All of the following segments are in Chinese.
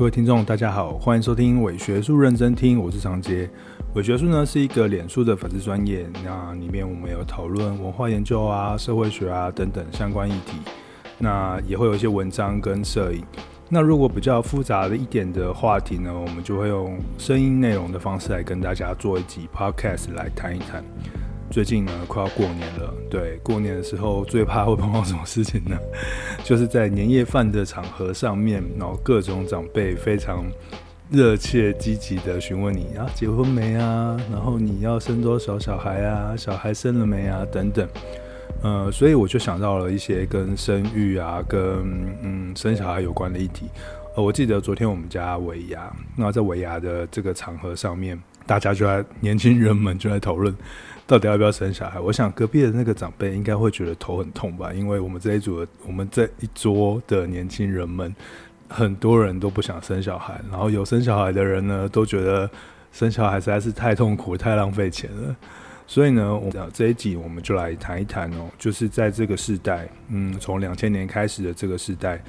各位听众，大家好，欢迎收听伪学术认真听，我是长洁。伪学术呢是一个脸书的粉丝专业，那里面我们有讨论文化研究啊、社会学啊等等相关议题，那也会有一些文章跟摄影。那如果比较复杂的一点的话题呢，我们就会用声音内容的方式来跟大家做一集 podcast 来谈一谈。最近呢，快要过年了。对，过年的时候最怕会碰到什么事情呢？就是在年夜饭的场合上面，然后各种长辈非常热切、积极的询问你啊，结婚没啊？然后你要生多少小孩啊？小孩生了没啊？等等。呃，所以我就想到了一些跟生育啊、跟嗯生小孩有关的议题。呃，我记得昨天我们家尾牙，那在尾牙的这个场合上面，大家就在年轻人们就在讨论。到底要不要生小孩？我想隔壁的那个长辈应该会觉得头很痛吧，因为我们这一组的，我们这一桌的年轻人们，很多人都不想生小孩，然后有生小孩的人呢，都觉得生小孩实在是太痛苦、太浪费钱了。所以呢，我这一集我们就来谈一谈哦，就是在这个时代，嗯，从两千年开始的这个时代，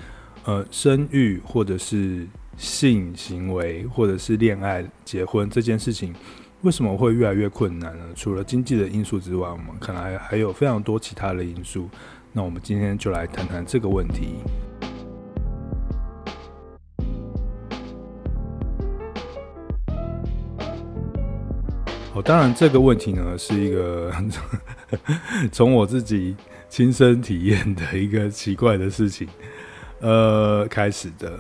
呃，生育或者是性行为或者是恋爱、结婚这件事情。为什么会越来越困难呢？除了经济的因素之外，我们可能还还有非常多其他的因素。那我们今天就来谈谈这个问题。哦，当然这个问题呢是一个 从我自己亲身体验的一个奇怪的事情，呃，开始的。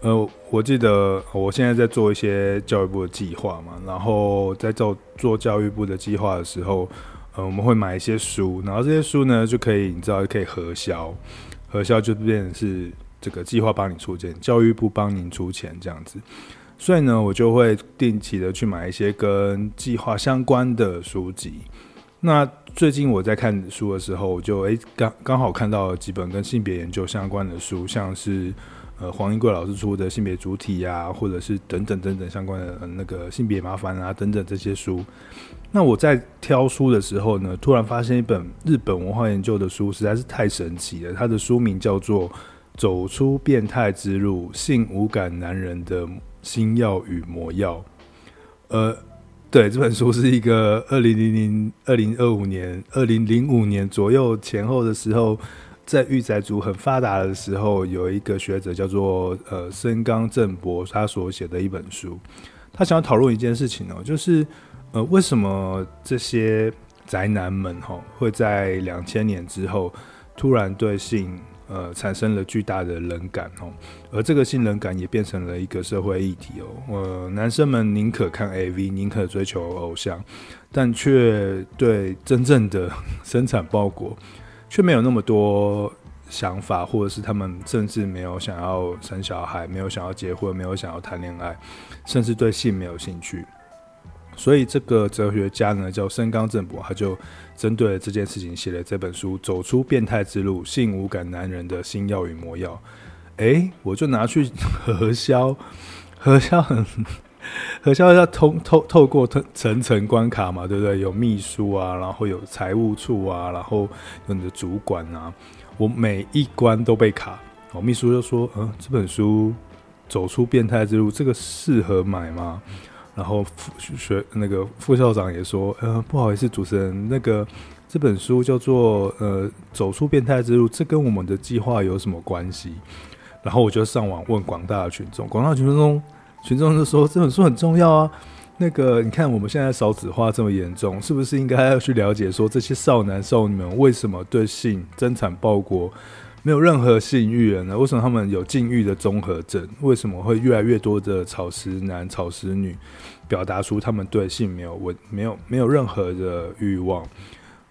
呃，我记得我现在在做一些教育部的计划嘛，然后在做做教育部的计划的时候，呃，我们会买一些书，然后这些书呢就可以，你知道可以核销，核销就变成是这个计划帮你出钱，教育部帮您出钱这样子，所以呢，我就会定期的去买一些跟计划相关的书籍。那最近我在看书的时候，我就诶刚刚好看到了几本跟性别研究相关的书，像是。呃，黄英贵老师出的性别主体呀、或者是等等等等相关的那个性别麻烦啊，等等这些书。那我在挑书的时候呢，突然发现一本日本文化研究的书，实在是太神奇了。它的书名叫做《走出变态之路：性无感男人的新药与魔药》。呃，对，这本书是一个二零零零二零二五年二零零五年左右前后的时候。在御宅族很发达的时候，有一个学者叫做呃森冈正博，他所写的一本书，他想要讨论一件事情哦，就是呃为什么这些宅男们哈会在两千年之后突然对性呃产生了巨大的冷感哦，而这个性冷感也变成了一个社会议题哦，呃男生们宁可看 AV，宁可追求偶像，但却对真正的生产包裹。却没有那么多想法，或者是他们甚至没有想要生小孩，没有想要结婚，没有想要谈恋爱，甚至对性没有兴趣。所以这个哲学家呢，叫深冈正博，他就针对这件事情写了这本书《走出变态之路：性无感男人的新药与魔药》。诶，我就拿去 核销，核销很。核销要通透透过层层关卡嘛，对不对？有秘书啊，然后有财务处啊，然后有你的主管啊，我每一关都被卡。哦，秘书就说：“嗯，这本书走出变态之路，这个适合买吗？”然后副学那个副校长也说：“呃，不好意思，主持人，那个这本书叫做呃走出变态之路，这跟我们的计划有什么关系？”然后我就上网问广大的群众，广大群众中。群众就说这本书很重要啊，那个你看我们现在少子化这么严重，是不是应该要去了解说这些少男少女们为什么对性争产报国没有任何性欲呢？为什么他们有禁欲的综合症？为什么会越来越多的草食男、草食女表达出他们对性没有问、没有没有任何的欲望？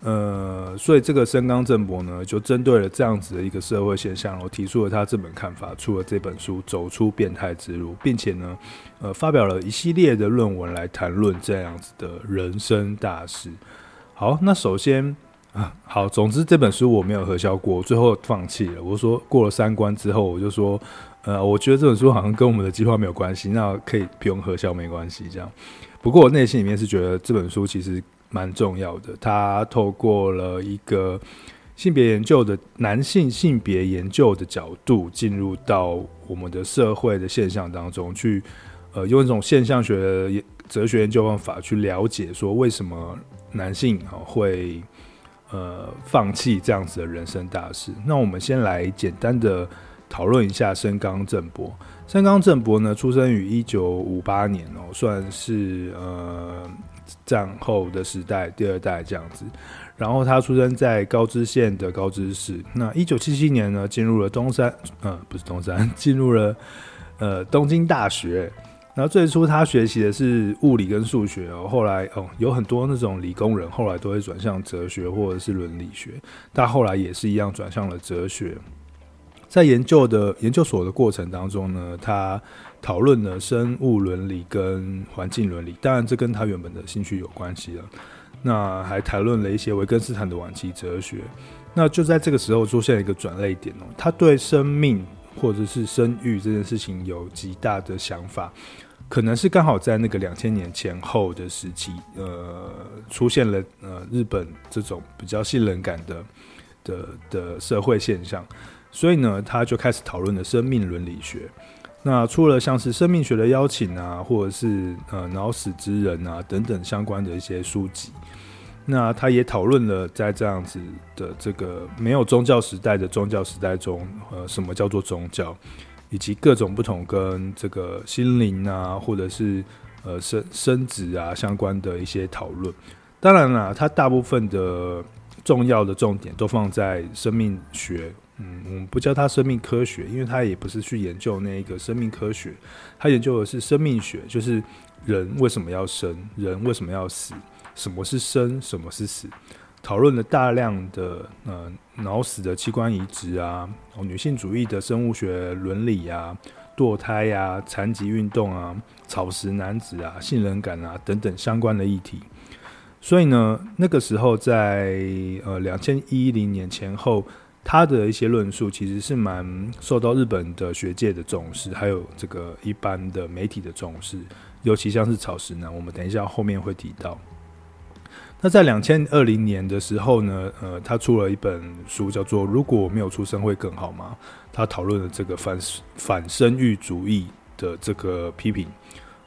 呃，所以这个深冈正博呢，就针对了这样子的一个社会现象，然后提出了他这本看法，出了这本书《走出变态之路》，并且呢，呃，发表了一系列的论文来谈论这样子的人生大事。好，那首先啊，好，总之这本书我没有核销过，最后放弃了。我说过了三关之后，我就说，呃，我觉得这本书好像跟我们的计划没有关系，那可以不用核销，没关系这样。不过我内心里面是觉得这本书其实。蛮重要的，他透过了一个性别研究的男性性别研究的角度进入到我们的社会的现象当中去，呃，用一种现象学的哲学研究方法去了解说为什么男性啊会呃放弃这样子的人生大事。那我们先来简单的讨论一下深冈正博。深冈正博呢，出生于一九五八年哦，算是呃战后的时代第二代这样子。然后他出生在高知县的高知市。那一九七七年呢，进入了东山，呃，不是东山，进入了呃东京大学。然后最初他学习的是物理跟数学哦，后来哦有很多那种理工人，后来都会转向哲学或者是伦理学。但后来也是一样转向了哲学。在研究的研究所的过程当中呢，他讨论了生物伦理跟环境伦理，当然这跟他原本的兴趣有关系了。那还谈论了一些维根斯坦的晚期哲学。那就在这个时候出现了一个转捩点哦，他对生命或者是生育这件事情有极大的想法，可能是刚好在那个两千年前后的时期，呃，出现了呃日本这种比较信任感的的的社会现象，所以呢，他就开始讨论了生命伦理学。那除了像是生命学的邀请啊，或者是呃脑死之人啊等等相关的一些书籍。那他也讨论了，在这样子的这个没有宗教时代的宗教时代中，呃，什么叫做宗教，以及各种不同跟这个心灵啊，或者是呃生生殖啊相关的一些讨论。当然啦，他大部分的重要的重点都放在生命学，嗯，我们不叫它生命科学，因为他也不是去研究那个生命科学，他研究的是生命学，就是人为什么要生，人为什么要死。什么是生，什么是死？讨论了大量的呃脑死的器官移植啊，哦，女性主义的生物学伦理啊，堕胎啊，残疾运动啊，草食男子啊，性冷感啊等等相关的议题。所以呢，那个时候在呃两千一零年前后，他的一些论述其实是蛮受到日本的学界的重视，还有这个一般的媒体的重视，尤其像是草食男，我们等一下后面会提到。那在两千二零年的时候呢，呃，他出了一本书，叫做《如果我没有出生会更好吗》。他讨论了这个反反生育主义的这个批评，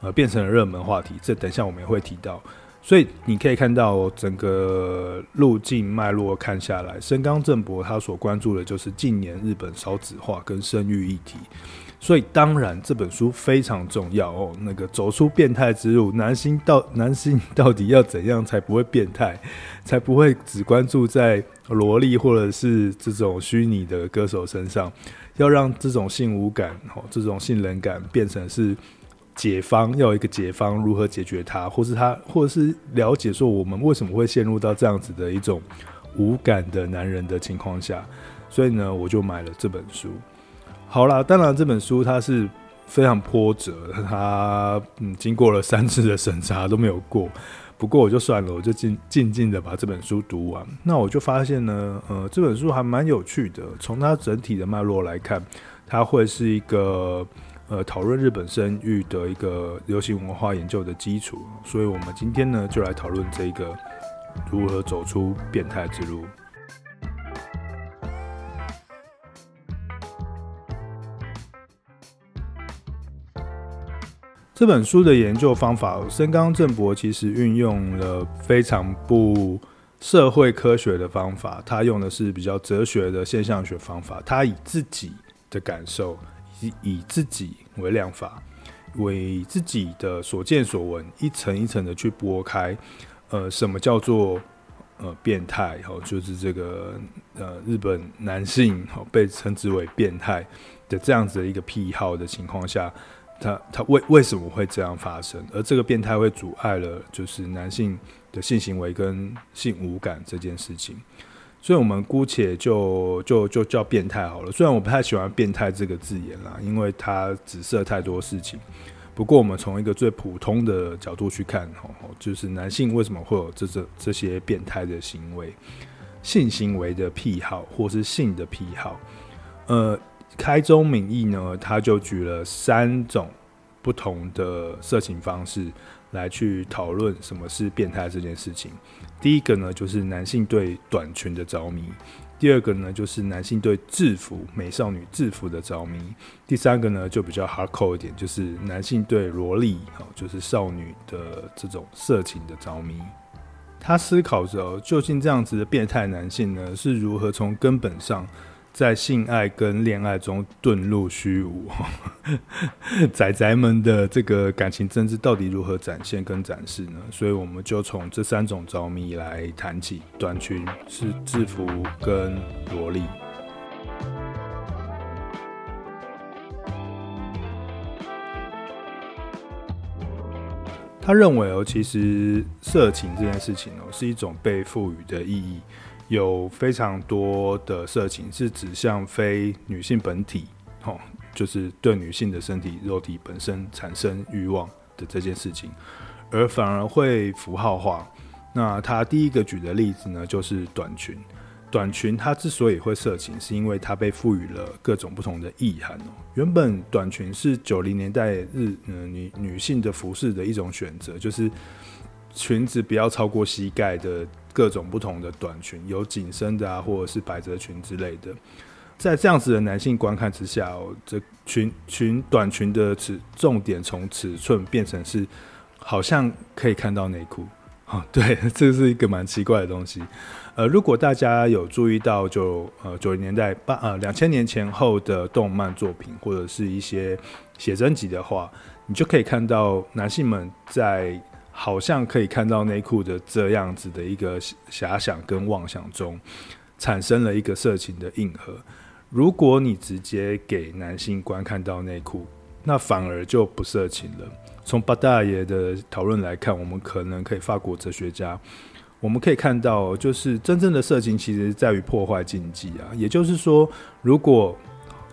呃，变成了热门话题。这等一下我们也会提到。所以你可以看到整个路径脉络看下来，深冈正博他所关注的就是近年日本少子化跟生育议题。所以当然这本书非常重要哦。那个走出变态之路，男性到男性到底要怎样才不会变态，才不会只关注在萝莉或者是这种虚拟的歌手身上？要让这种性无感哦，这种性冷感变成是解方，要一个解方如何解决它，或是他，或者是了解说我们为什么会陷入到这样子的一种无感的男人的情况下。所以呢，我就买了这本书。好啦，当然这本书它是非常波折，它嗯经过了三次的审查都没有过。不过我就算了，我就静静静的把这本书读完。那我就发现呢，呃，这本书还蛮有趣的。从它整体的脉络来看，它会是一个呃讨论日本生育的一个流行文化研究的基础。所以我们今天呢就来讨论这个如何走出变态之路。这本书的研究方法，森冈正博其实运用了非常不社会科学的方法，他用的是比较哲学的现象学方法，他以自己的感受，以以自己为量法，为自己的所见所闻，一层一层的去剥开，呃，什么叫做呃变态？哈，就是这个呃日本男性哈被称之为变态的这样子的一个癖好的情况下。他他为为什么会这样发生？而这个变态会阻碍了就是男性的性行为跟性无感这件事情，所以我们姑且就就就叫变态好了。虽然我不太喜欢“变态”这个字眼啦，因为它指涉太多事情。不过我们从一个最普通的角度去看，吼，就是男性为什么会有这这这些变态的行为、性行为的癖好或是性的癖好，呃。开宗明义呢，他就举了三种不同的色情方式来去讨论什么是变态这件事情。第一个呢，就是男性对短裙的着迷；第二个呢，就是男性对制服美少女制服的着迷；第三个呢，就比较 hardcore 一点，就是男性对萝莉，就是少女的这种色情的着迷。他思考着，究竟这样子的变态男性呢，是如何从根本上在性爱跟恋爱中遁入虚无？仔仔们的这个感情真挚到底如何展现跟展示呢？所以我们就从这三种着迷来谈起：短裙、是制服跟萝莉。他认为哦，其实色情这件事情哦，是一种被赋予的意义，有非常多的色情是指向非女性本体，哦，就是对女性的身体肉体本身产生欲望的这件事情，而反而会符号化。那他第一个举的例子呢，就是短裙。短裙它之所以会色情，是因为它被赋予了各种不同的意涵哦。原本短裙是九零年代日嗯女女性的服饰的一种选择，就是裙子不要超过膝盖的各种不同的短裙，有紧身的啊，或者是百褶裙之类的。在这样子的男性观看之下，这裙裙短裙的尺重点从尺寸变成是好像可以看到内裤。啊，对，这是一个蛮奇怪的东西。呃，如果大家有注意到就，呃九零年代八呃两千年前后的动漫作品，或者是一些写真集的话，你就可以看到男性们在好像可以看到内裤的这样子的一个遐想跟妄想中，产生了一个色情的硬核。如果你直接给男性观看到内裤，那反而就不色情了。从八大爷的讨论来看，我们可能可以法国哲学家，我们可以看到，就是真正的色情其实在于破坏禁忌啊。也就是说，如果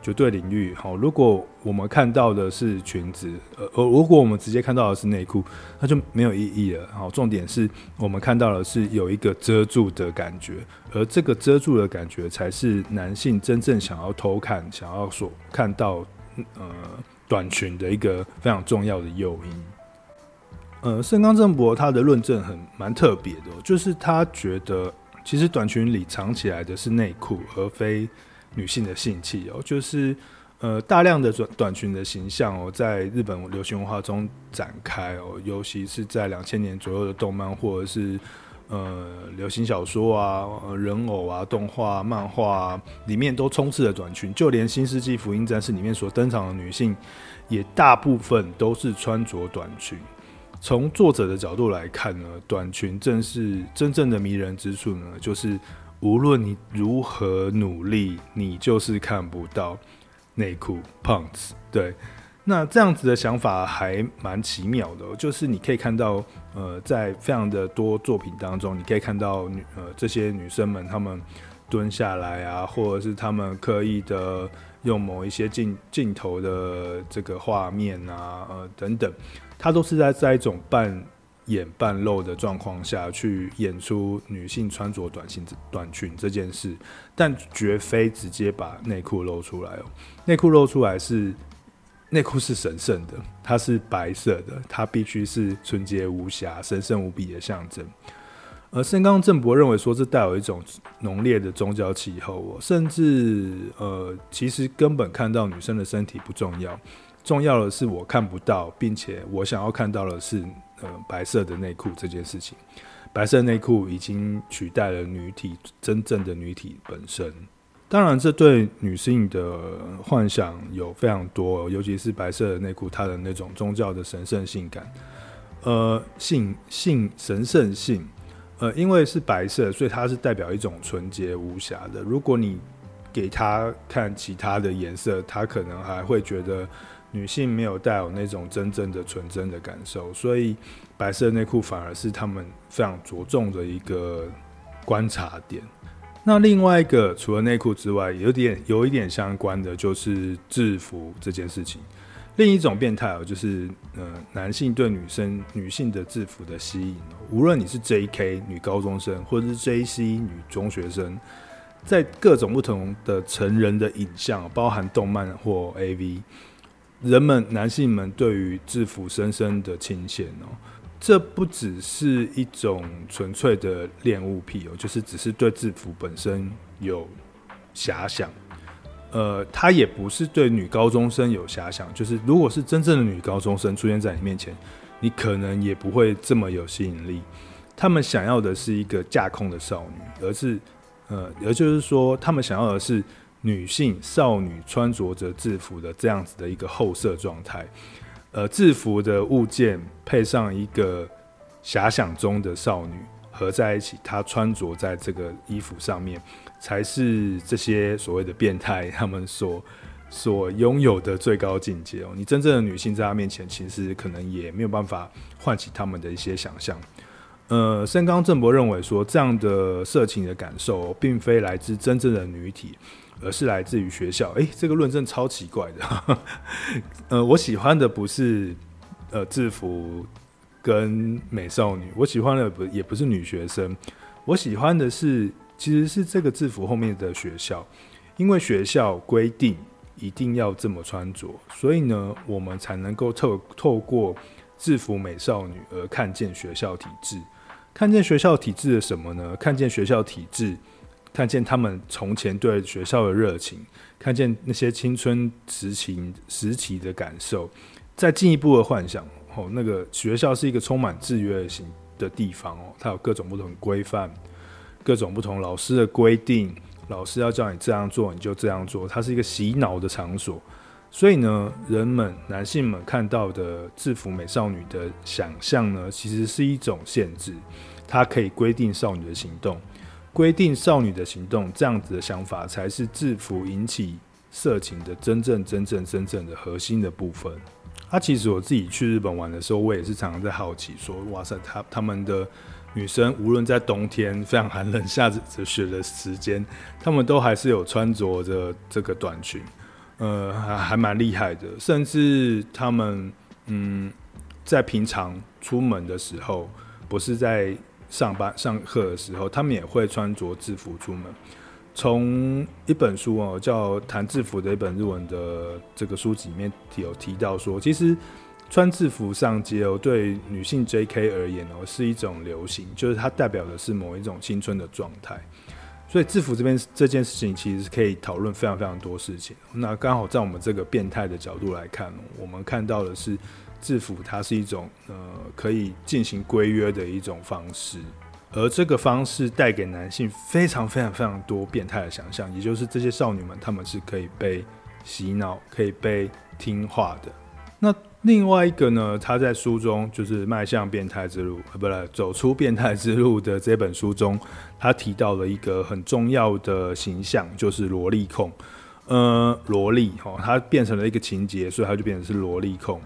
绝对领域好，如果我们看到的是裙子，呃而，如果我们直接看到的是内裤，那就没有意义了。好，重点是我们看到的是有一个遮住的感觉，而这个遮住的感觉才是男性真正想要偷看、想要所看到，呃。短裙的一个非常重要的诱因，呃，盛冈正博他的论证很蛮特别的，就是他觉得其实短裙里藏起来的是内裤，而非女性的性器哦，就是呃大量的短短裙的形象哦，在日本流行文化中展开哦，尤其是在两千年左右的动漫或者是。呃，流行小说啊，人偶啊，动画、漫画啊，里面都充斥着短裙，就连《新世纪福音战士》里面所登场的女性，也大部分都是穿着短裙。从作者的角度来看呢，短裙正是真正的迷人之处呢，就是无论你如何努力，你就是看不到内裤 pants。对。那这样子的想法还蛮奇妙的，就是你可以看到，呃，在非常的多作品当中，你可以看到女呃这些女生们她们蹲下来啊，或者是她们刻意的用某一些镜镜头的这个画面啊，呃等等，它都是在在一种半演半露的状况下去演出女性穿着短裙短裙这件事，但绝非直接把内裤露出来哦，内裤露出来是。内裤是神圣的，它是白色的，它必须是纯洁无瑕、神圣无比的象征。而盛冈正博认为说，这带有一种浓烈的宗教气候，甚至呃，其实根本看到女生的身体不重要，重要的是我看不到，并且我想要看到的是呃白色的内裤这件事情。白色内裤已经取代了女体真正的女体本身。当然，这对女性的幻想有非常多，尤其是白色的内裤，它的那种宗教的神圣性感，呃，性性神圣性，呃，因为是白色，所以它是代表一种纯洁无瑕的。如果你给他看其他的颜色，他可能还会觉得女性没有带有那种真正的纯真的感受，所以白色内裤反而是他们非常着重的一个观察点。那另外一个，除了内裤之外，有点有一点相关的，就是制服这件事情。另一种变态哦，就是呃，男性对女生女性的制服的吸引哦，无论你是 J.K. 女高中生，或者是 J.C. 女中学生，在各种不同的成人的影像，包含动漫或 A.V.，人们男性们对于制服深深的倾羡哦。这不只是一种纯粹的恋物癖哦，就是只是对制服本身有遐想。呃，他也不是对女高中生有遐想，就是如果是真正的女高中生出现在你面前，你可能也不会这么有吸引力。他们想要的是一个架空的少女，而是呃，也就是说，他们想要的是女性少女穿着着制服的这样子的一个后设状态。呃，制服的物件配上一个遐想中的少女合在一起，她穿着在这个衣服上面。才是这些所谓的变态他们所 所拥有的最高境界哦。你真正的女性在他面前，其实可能也没有办法唤起他们的一些想象。呃，森冈正博认为说，这样的色情的感受，并非来自真正的女体，而是来自于学校。诶，这个论证超奇怪的。呃，我喜欢的不是呃制服跟美少女，我喜欢的不也不是女学生，我喜欢的是。其实是这个制服后面的学校，因为学校规定一定要这么穿着，所以呢，我们才能够透透过制服美少女而看见学校体制，看见学校体制的什么呢？看见学校体制，看见他们从前对学校的热情，看见那些青春时期时期的感受，再进一步的幻想哦，那个学校是一个充满制约性的地方哦，它有各种不同规范。各种不同老师的规定，老师要叫你这样做，你就这样做。它是一个洗脑的场所，所以呢，人们男性们看到的制服美少女的想象呢，其实是一种限制。它可以规定少女的行动，规定少女的行动，这样子的想法才是制服引起色情的真正、真正、真正的核心的部分。啊，其实我自己去日本玩的时候，我也是常常在好奇说，哇塞，他他们的。女生无论在冬天非常寒冷、下着雪的时间，他们都还是有穿着着这个短裙，呃，还还蛮厉害的。甚至他们，嗯，在平常出门的时候，不是在上班上课的时候，他们也会穿着制服出门。从一本书哦，叫《谈制服》的一本日文的这个书籍里面有提到说，其实。穿制服上街哦，对女性 JK 而言哦，是一种流行，就是它代表的是某一种青春的状态。所以制服这边这件事情，其实是可以讨论非常非常多事情。那刚好在我们这个变态的角度来看，我们看到的是制服，它是一种呃可以进行规约的一种方式，而这个方式带给男性非常非常非常多变态的想象，也就是这些少女们她们是可以被洗脑、可以被听话的。那另外一个呢，他在书中就是迈向变态之路，呃，不是走出变态之路的这本书中，他提到了一个很重要的形象，就是萝莉控。呃，萝莉哈，它变成了一个情节，所以它就变成是萝莉控。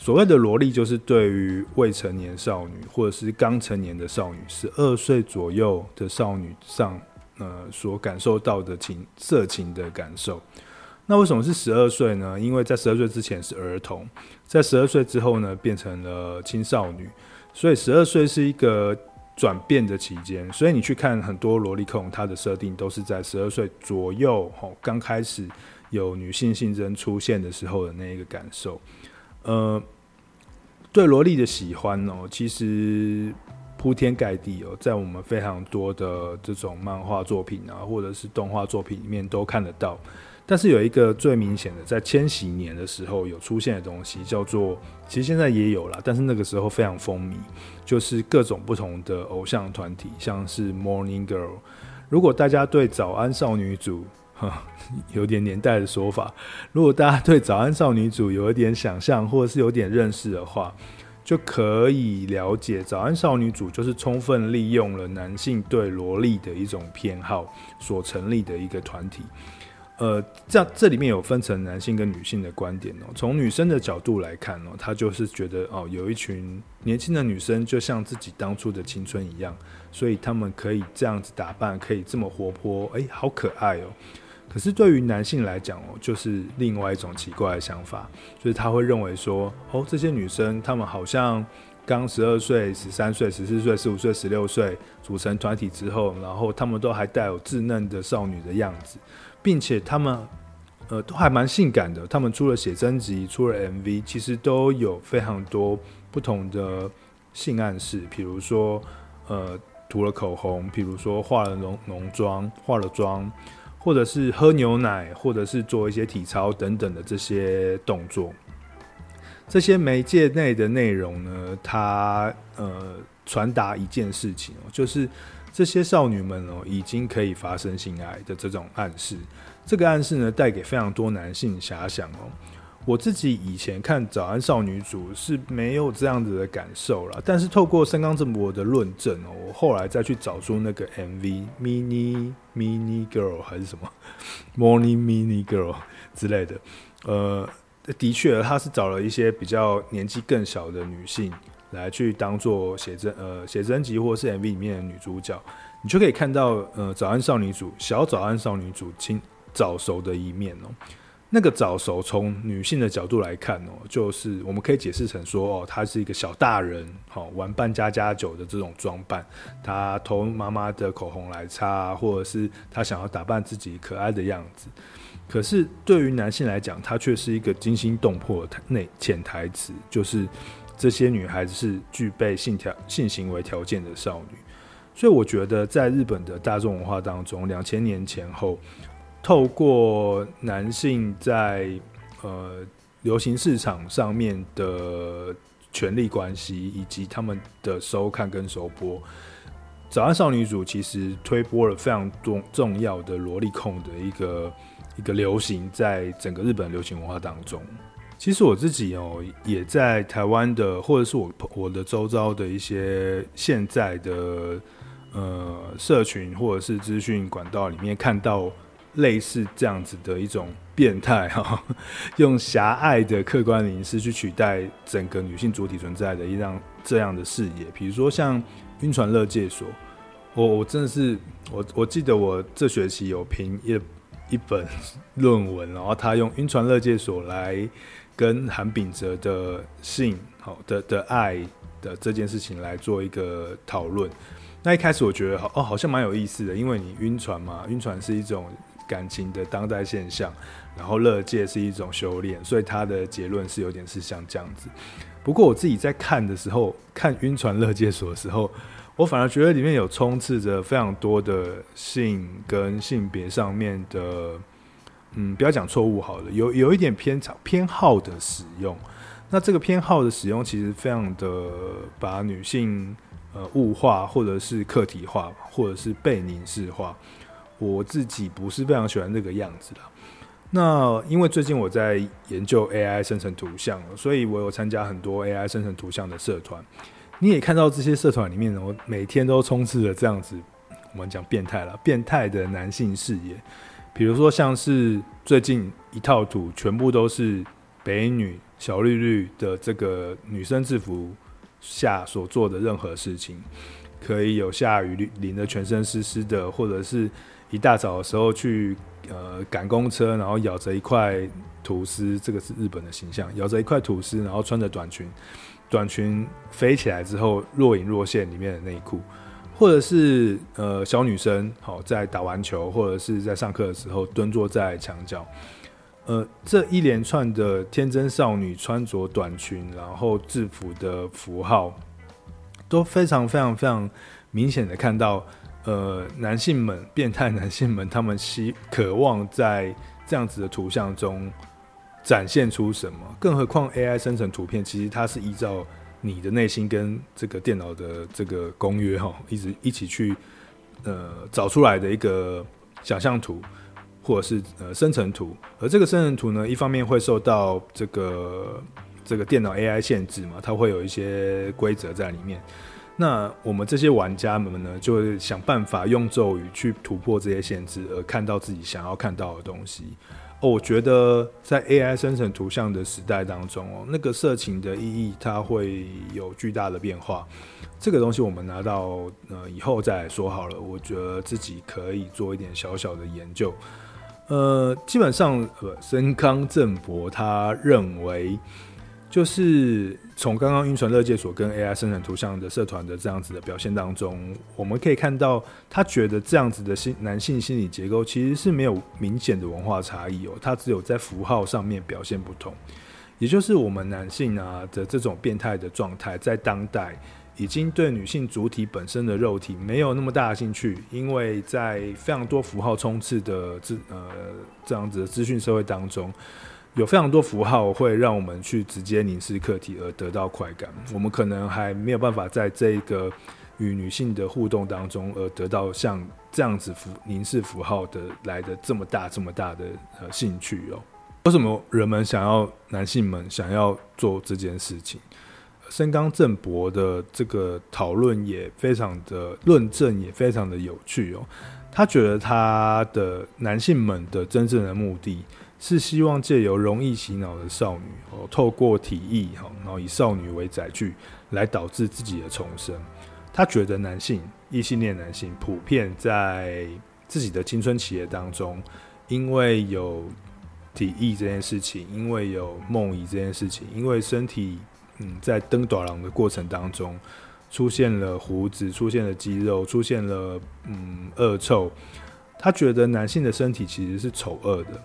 所谓的萝莉，就是对于未成年少女或者是刚成年的少女，十二岁左右的少女上，呃，所感受到的情色情的感受。那为什么是十二岁呢？因为在十二岁之前是儿童，在十二岁之后呢，变成了青少女，所以十二岁是一个转变的期间。所以你去看很多萝莉控，它的设定都是在十二岁左右，吼，刚开始有女性性征出现的时候的那一个感受。呃，对萝莉的喜欢哦，其实铺天盖地哦，在我们非常多的这种漫画作品啊，或者是动画作品里面都看得到。但是有一个最明显的，在千禧年的时候有出现的东西，叫做其实现在也有啦，但是那个时候非常风靡，就是各种不同的偶像团体，像是 Morning Girl。如果大家对早安少女组，有点年代的说法，如果大家对早安少女组有一点想象，或者是有点认识的话，就可以了解早安少女组就是充分利用了男性对萝莉的一种偏好所成立的一个团体。呃，这这里面有分成男性跟女性的观点哦。从女生的角度来看哦，她就是觉得哦，有一群年轻的女生就像自己当初的青春一样，所以她们可以这样子打扮，可以这么活泼，哎，好可爱哦。可是对于男性来讲哦，就是另外一种奇怪的想法，就是他会认为说，哦，这些女生她们好像刚十二岁、十三岁、十四岁、十五岁、十六岁组成团体之后，然后她们都还带有稚嫩的少女的样子。并且她们，呃，都还蛮性感的。她们出了写真集，出了 MV，其实都有非常多不同的性暗示。比如说，呃，涂了口红，比如说化了浓浓妆、化了妆，或者是喝牛奶，或者是做一些体操等等的这些动作。这些媒介内的内容呢，它呃传达一件事情哦，就是这些少女们哦已经可以发生性爱的这种暗示。这个暗示呢，带给非常多男性遐想哦。我自己以前看《早安少女组》是没有这样子的感受啦，但是透过森冈正博的论证哦，我后来再去找出那个 MV Mini Mini Girl 还是什么 Morning Mini Girl 之类的，呃，的确，他是找了一些比较年纪更小的女性来去当做写真呃写真集或是 MV 里面的女主角，你就可以看到呃早安少女组小早安少女组亲早熟的一面哦。那个早熟，从女性的角度来看哦，就是我们可以解释成说哦，她是一个小大人，好玩扮家家酒的这种装扮，她偷妈妈的口红来擦，或者是她想要打扮自己可爱的样子。可是对于男性来讲，她却是一个惊心动魄的内潜台词，就是这些女孩子是具备性条性行为条件的少女。所以我觉得，在日本的大众文化当中，两千年前后。透过男性在呃流行市场上面的权力关系，以及他们的收看跟收播，《早安少女组》其实推播了非常重重要的萝莉控的一个一个流行，在整个日本流行文化当中。其实我自己哦，也在台湾的，或者是我我的周遭的一些现在的呃社群或者是资讯管道里面看到。类似这样子的一种变态哈，用狭隘的客观凝视去取代整个女性主体存在的一样这样的视野，比如说像晕船乐界所，我我真的是我我记得我这学期有评一一本论文，然后他用晕船乐界所来跟韩炳哲的性好的的爱的这件事情来做一个讨论。那一开始我觉得好哦，好像蛮有意思的，因为你晕船嘛，晕船是一种。感情的当代现象，然后乐界是一种修炼，所以他的结论是有点是像这样子。不过我自己在看的时候，看晕船乐界所的时候，我反而觉得里面有充斥着非常多的性跟性别上面的，嗯，不要讲错误好了，有有一点偏差偏好的使用。那这个偏好的使用，其实非常的把女性呃物化，或者是客体化，或者是被凝视化。我自己不是非常喜欢这个样子的。那因为最近我在研究 AI 生成图像，所以我有参加很多 AI 生成图像的社团。你也看到这些社团里面，我每天都充斥着这样子，我们讲变态了，变态的男性视野。比如说，像是最近一套图，全部都是北女小绿绿的这个女生制服下所做的任何事情，可以有下雨淋得全身湿湿的，或者是。一大早的时候去呃赶公车，然后咬着一块吐司，这个是日本的形象，咬着一块吐司，然后穿着短裙，短裙飞起来之后若隐若现里面的内裤，或者是呃小女生好在打完球或者是在上课的时候蹲坐在墙角，呃这一连串的天真少女穿着短裙然后制服的符号，都非常非常非常明显的看到。呃，男性们，变态男性们，他们希渴望在这样子的图像中展现出什么？更何况 AI 生成图片，其实它是依照你的内心跟这个电脑的这个公约哈，一直一起去呃找出来的一个想象图，或者是呃生成图。而这个生成图呢，一方面会受到这个这个电脑 AI 限制嘛，它会有一些规则在里面。那我们这些玩家们呢，就会想办法用咒语去突破这些限制，而看到自己想要看到的东西。哦，我觉得在 AI 生成图像的时代当中，哦，那个色情的意义它会有巨大的变化。这个东西我们拿到呃以后再说好了。我觉得自己可以做一点小小的研究。呃，基本上，呃，森康正博他认为。就是从刚刚晕船乐界所跟 AI 生成图像的社团的这样子的表现当中，我们可以看到，他觉得这样子的心男性心理结构其实是没有明显的文化差异哦，他只有在符号上面表现不同。也就是我们男性啊的这种变态的状态，在当代已经对女性主体本身的肉体没有那么大的兴趣，因为在非常多符号充斥的资呃这样子的资讯社会当中，有非常多符号会让我们去直接凝视客体而得到快感。我们可能还没有办法在这个与女性的互动当中而得到像这样子符凝视符号的来的这么大这么大的呃兴趣哦。为什么人们想要男性们想要做这件事情？深冈正博的这个讨论也非常的论证，也非常的有趣哦。他觉得他的男性们的真正的目的是希望借由容易洗脑的少女哦，透过体液哈，然后以少女为载具来导致自己的重生。他觉得男性异性恋男性普遍在自己的青春企业当中，因为有体液这件事情，因为有梦遗这件事情，因为身体。嗯，在登短廊的过程当中，出现了胡子，出现了肌肉，出现了嗯恶臭。他觉得男性的身体其实是丑恶的，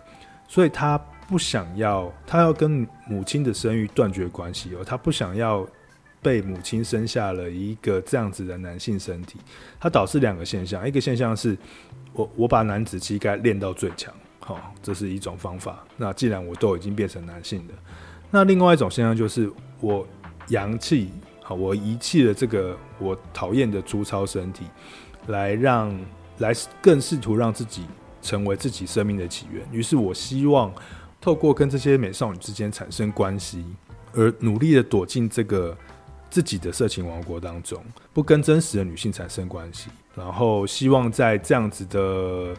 所以他不想要，他要跟母亲的生育断绝关系哦。他不想要被母亲生下了一个这样子的男性身体。他导致两个现象，一个现象是我我把男子气概练到最强，好、哦，这是一种方法。那既然我都已经变成男性的。那另外一种现象就是，我阳气，好，我遗弃了这个我讨厌的粗糙身体，来让来更试图让自己成为自己生命的起源。于是我希望透过跟这些美少女之间产生关系，而努力的躲进这个自己的色情王国当中，不跟真实的女性产生关系，然后希望在这样子的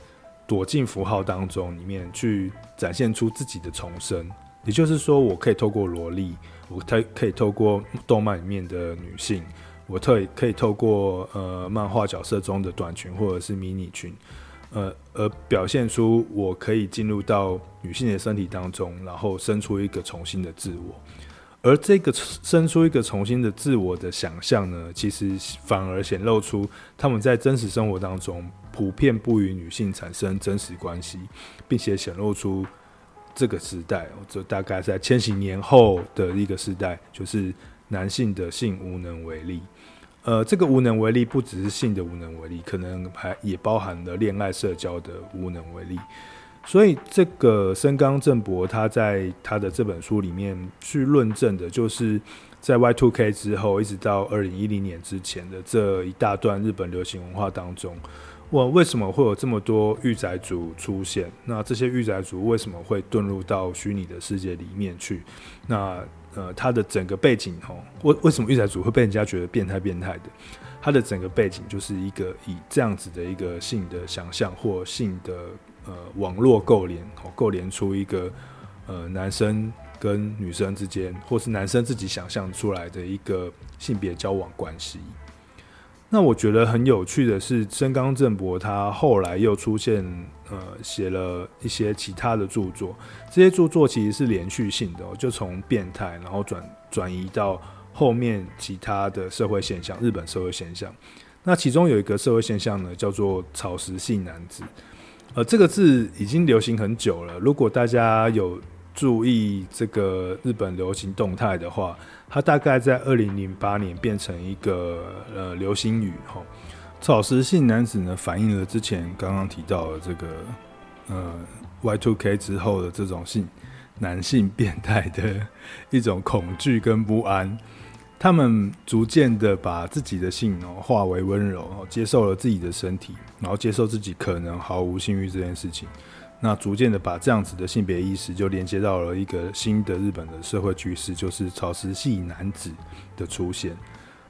躲进符号当中里面去展现出自己的重生。也就是说，我可以透过萝莉，我可可以透过动漫里面的女性，我特可以透过呃漫画角色中的短裙或者是迷你裙，呃，而表现出我可以进入到女性的身体当中，然后生出一个重新的自我。而这个生出一个重新的自我的想象呢，其实反而显露出他们在真实生活当中普遍不与女性产生真实关系，并且显露出。这个时代，这大概在千禧年后的一个时代，就是男性的性无能为力。呃，这个无能为力不只是性的无能为力，可能还也包含了恋爱社交的无能为力。所以，这个深冈正博他在他的这本书里面去论证的，就是在 Y2K 之后，一直到二零一零年之前的这一大段日本流行文化当中。我为什么会有这么多御宅族出现？那这些御宅族为什么会遁入到虚拟的世界里面去？那呃，他的整个背景哦，为为什么御宅族会被人家觉得变态变态的？他的整个背景就是一个以这样子的一个性的想象或性的呃网络构连，构连出一个呃男生跟女生之间，或是男生自己想象出来的一个性别交往关系。那我觉得很有趣的是，森冈正博他后来又出现，呃，写了一些其他的著作。这些著作其实是连续性的，就从变态，然后转转移到后面其他的社会现象，日本社会现象。那其中有一个社会现象呢，叫做草食性男子。呃，这个字已经流行很久了。如果大家有注意这个日本流行动态的话，它大概在二零零八年变成一个呃流行语哈。草食性男子呢，反映了之前刚刚提到的这个呃 Y2K 之后的这种性男性变态的一种恐惧跟不安。他们逐渐的把自己的性哦化为温柔，接受了自己的身体，然后接受自己可能毫无性欲这件事情。那逐渐的把这样子的性别意识就连接到了一个新的日本的社会趋势，就是草食系男子的出现。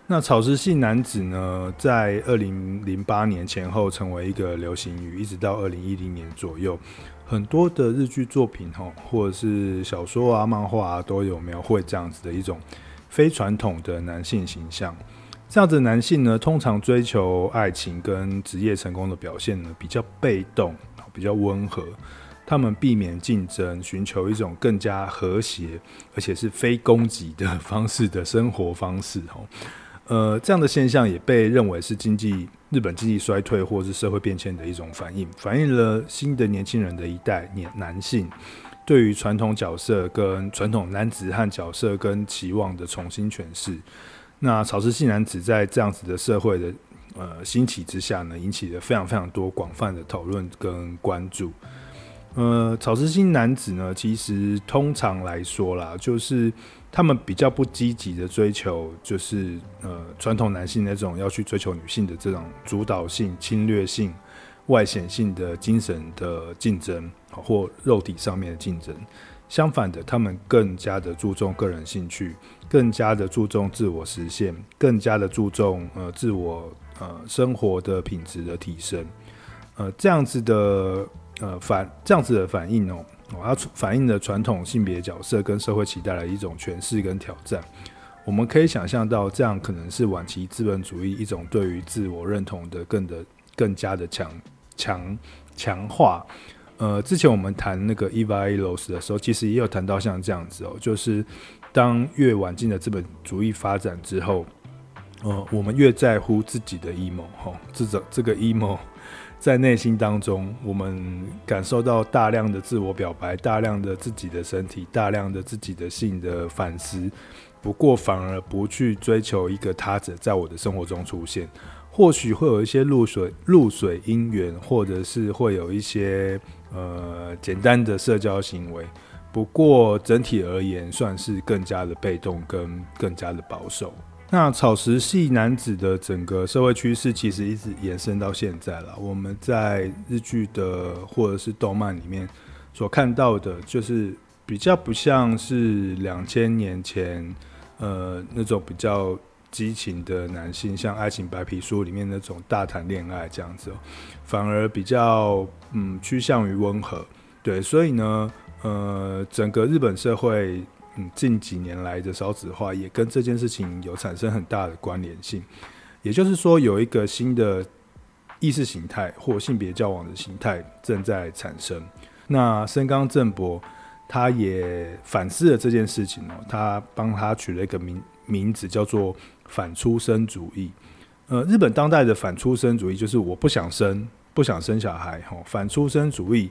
那草食系男子呢，在二零零八年前后成为一个流行语，一直到二零一零年左右，很多的日剧作品哈，或者是小说啊、漫画啊，都有描绘这样子的一种非传统的男性形象。这样子的男性呢，通常追求爱情跟职业成功的表现呢，比较被动。比较温和，他们避免竞争，寻求一种更加和谐，而且是非攻击的方式的生活方式。吼，呃，这样的现象也被认为是经济日本经济衰退或是社会变迁的一种反应，反映了新的年轻人的一代年男性对于传统角色跟传统男子汉角色跟期望的重新诠释。那草食系男子在这样子的社会的呃兴起之下呢，引起了非常非常多广泛的讨论跟关注。呃，草食性男子呢，其实通常来说啦，就是他们比较不积极的追求，就是呃传统男性那种要去追求女性的这种主导性、侵略性、外显性的精神的竞争，或肉体上面的竞争。相反的，他们更加的注重个人兴趣，更加的注重自我实现，更加的注重呃自我呃生活的品质的提升。呃，这样子的。呃，反这样子的反应哦，它反映了传统性别角色跟社会期待的一种诠释跟挑战。我们可以想象到，这样可能是晚期资本主义一种对于自我认同的更的更加的强强强化。呃，之前我们谈那个 Eva Illos 的时候，其实也有谈到像这样子哦，就是当越晚近的资本主义发展之后，呃，我们越在乎自己的 emo 哈，这种这个 emo。在内心当中，我们感受到大量的自我表白，大量的自己的身体，大量的自己的性的反思。不过，反而不去追求一个他者在我的生活中出现。或许会有一些露水露水姻缘，或者是会有一些呃简单的社交行为。不过，整体而言，算是更加的被动，跟更加的保守。那草食系男子的整个社会趋势其实一直延伸到现在了。我们在日剧的或者是动漫里面所看到的，就是比较不像是两千年前呃那种比较激情的男性，像《爱情白皮书》里面那种大谈恋爱这样子，反而比较嗯趋向于温和。对，所以呢，呃，整个日本社会。嗯，近几年来的少子化也跟这件事情有产生很大的关联性，也就是说，有一个新的意识形态或性别交往的形态正在产生。那深冈正博他也反思了这件事情哦，他帮他取了一个名名字叫做反出生主义。呃，日本当代的反出生主义就是我不想生，不想生小孩，吼，反出生主义。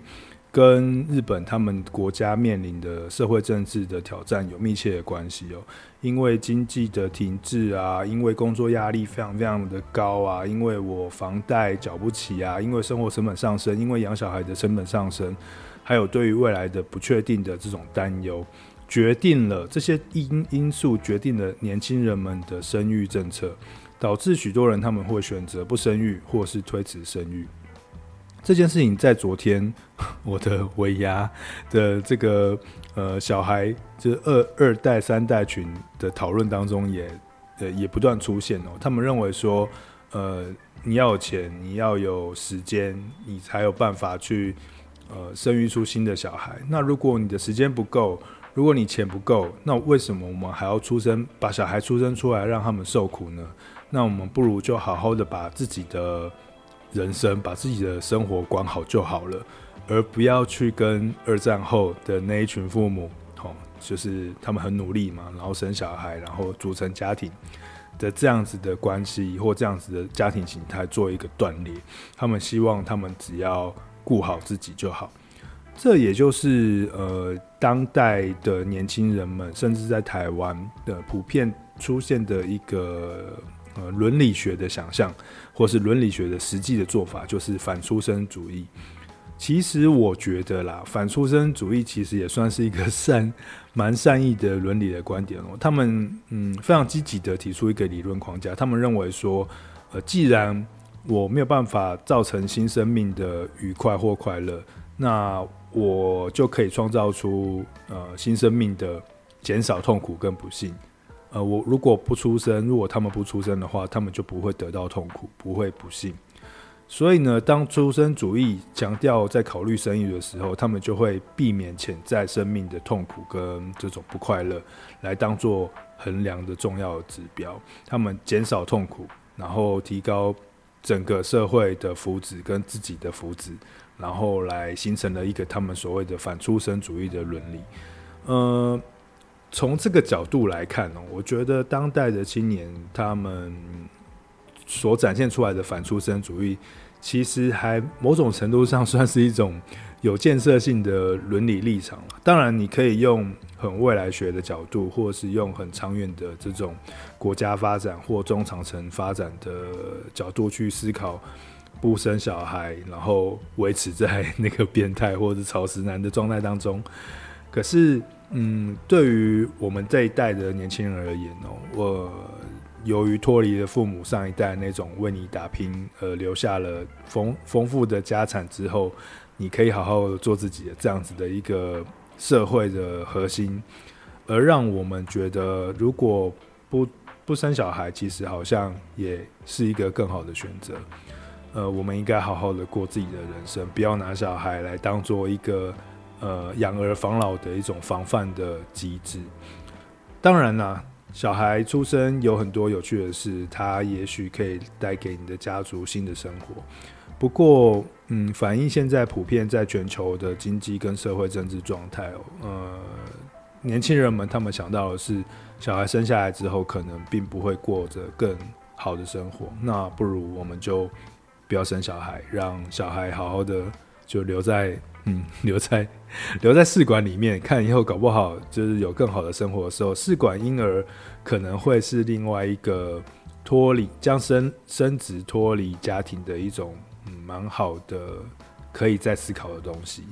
跟日本他们国家面临的社会政治的挑战有密切的关系哦，因为经济的停滞啊，因为工作压力非常非常的高啊，因为我房贷缴不起啊，因为生活成本上升，因为养小孩的成本上升，还有对于未来的不确定的这种担忧，决定了这些因因素决定了年轻人们的生育政策，导致许多人他们会选择不生育或是推迟生育。这件事情在昨天 我的尾牙的这个呃小孩，就是二二代三代群的讨论当中也呃也不断出现哦。他们认为说，呃你要有钱，你要有时间，你才有办法去呃生育出新的小孩。那如果你的时间不够，如果你钱不够，那为什么我们还要出生，把小孩出生出来让他们受苦呢？那我们不如就好好的把自己的。人生把自己的生活管好就好了，而不要去跟二战后的那一群父母，吼，就是他们很努力嘛，然后生小孩，然后组成家庭的这样子的关系或这样子的家庭形态做一个断裂。他们希望他们只要顾好自己就好。这也就是呃，当代的年轻人们，甚至在台湾的普遍出现的一个。呃，伦理学的想象，或是伦理学的实际的做法，就是反出生主义。其实我觉得啦，反出生主义其实也算是一个善、蛮善意的伦理的观点哦。他们嗯，非常积极的提出一个理论框架。他们认为说，呃，既然我没有办法造成新生命的愉快或快乐，那我就可以创造出呃新生命的减少痛苦跟不幸。呃，我如果不出生，如果他们不出生的话，他们就不会得到痛苦，不会不幸。所以呢，当出生主义强调在考虑生育的时候，他们就会避免潜在生命的痛苦跟这种不快乐，来当做衡量的重要指标。他们减少痛苦，然后提高整个社会的福祉跟自己的福祉，然后来形成了一个他们所谓的反出生主义的伦理。呃。从这个角度来看呢，我觉得当代的青年他们所展现出来的反出生主义，其实还某种程度上算是一种有建设性的伦理立场。当然，你可以用很未来学的角度，或是用很长远的这种国家发展或中长程发展的角度去思考，不生小孩，然后维持在那个变态或者草食男的状态当中。可是，嗯，对于我们这一代的年轻人而言哦，我由于脱离了父母上一代那种为你打拼，而留下了丰丰富的家产之后，你可以好好做自己的这样子的一个社会的核心，而让我们觉得，如果不不生小孩，其实好像也是一个更好的选择。呃，我们应该好好的过自己的人生，不要拿小孩来当做一个。呃，养儿防老的一种防范的机制。当然啦，小孩出生有很多有趣的事，他也许可以带给你的家族新的生活。不过，嗯，反映现在普遍在全球的经济跟社会政治状态哦，呃，年轻人们他们想到的是，小孩生下来之后，可能并不会过着更好的生活。那不如我们就不要生小孩，让小孩好好的就留在。嗯，留在 留在试管里面看，以后搞不好就是有更好的生活的时候，试管婴儿可能会是另外一个脱离将生生殖脱离家庭的一种嗯蛮好的可以再思考的东西。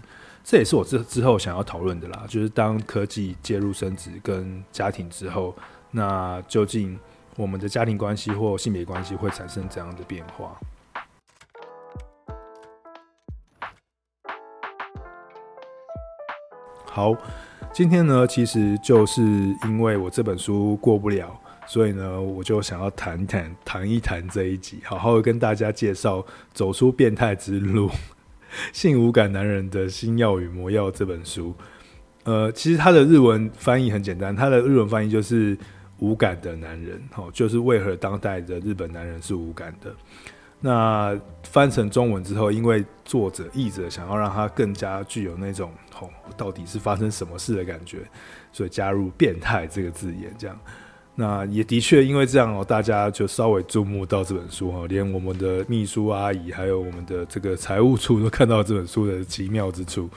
这也是我之之后想要讨论的啦，就是当科技介入生殖跟家庭之后，那究竟我们的家庭关系或性别关系会产生怎样的变化？好，今天呢，其实就是因为我这本书过不了，所以呢，我就想要谈谈谈一谈这一集，好好跟大家介绍《走出变态之路：性无感男人的新药与魔药》这本书。呃，其实它的日文翻译很简单，它的日文翻译就是“无感的男人”，好，就是为何当代的日本男人是无感的。那翻成中文之后，因为作者译者想要让它更加具有那种哦，到底是发生什么事的感觉，所以加入“变态”这个字眼，这样。那也的确因为这样哦，大家就稍微注目到这本书哦，连我们的秘书阿姨还有我们的这个财务处都看到这本书的奇妙之处。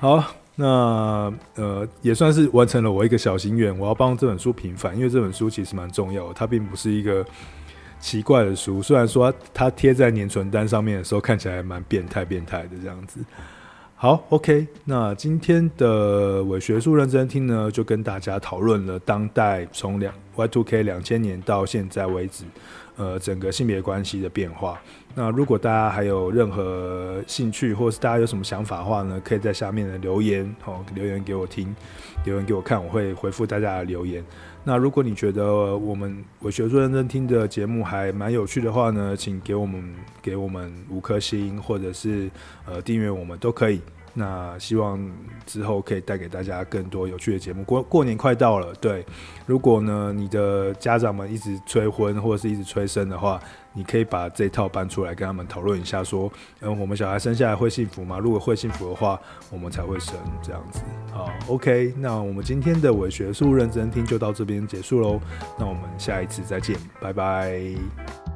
好，那呃也算是完成了我一个小心愿，我要帮这本书平反，因为这本书其实蛮重要的，它并不是一个。奇怪的书，虽然说它贴在年存单上面的时候看起来蛮变态、变态的这样子。好，OK，那今天的伪学术认真听呢，就跟大家讨论了当代从两 Y2K 两千年到现在为止，呃，整个性别关系的变化。那如果大家还有任何兴趣，或是大家有什么想法的话呢，可以在下面的留言，哦，留言给我听，留言给我看，我会回复大家的留言。那如果你觉得我们我学术认真听的节目还蛮有趣的话呢，请给我们给我们五颗星，或者是呃订阅我们都可以。那希望之后可以带给大家更多有趣的节目。过过年快到了，对，如果呢你的家长们一直催婚或者是一直催生的话，你可以把这套搬出来跟他们讨论一下，说，嗯，我们小孩生下来会幸福吗？如果会幸福的话，我们才会生这样子。好，OK，那我们今天的伪学术认真听就到这边结束喽。那我们下一次再见，拜拜。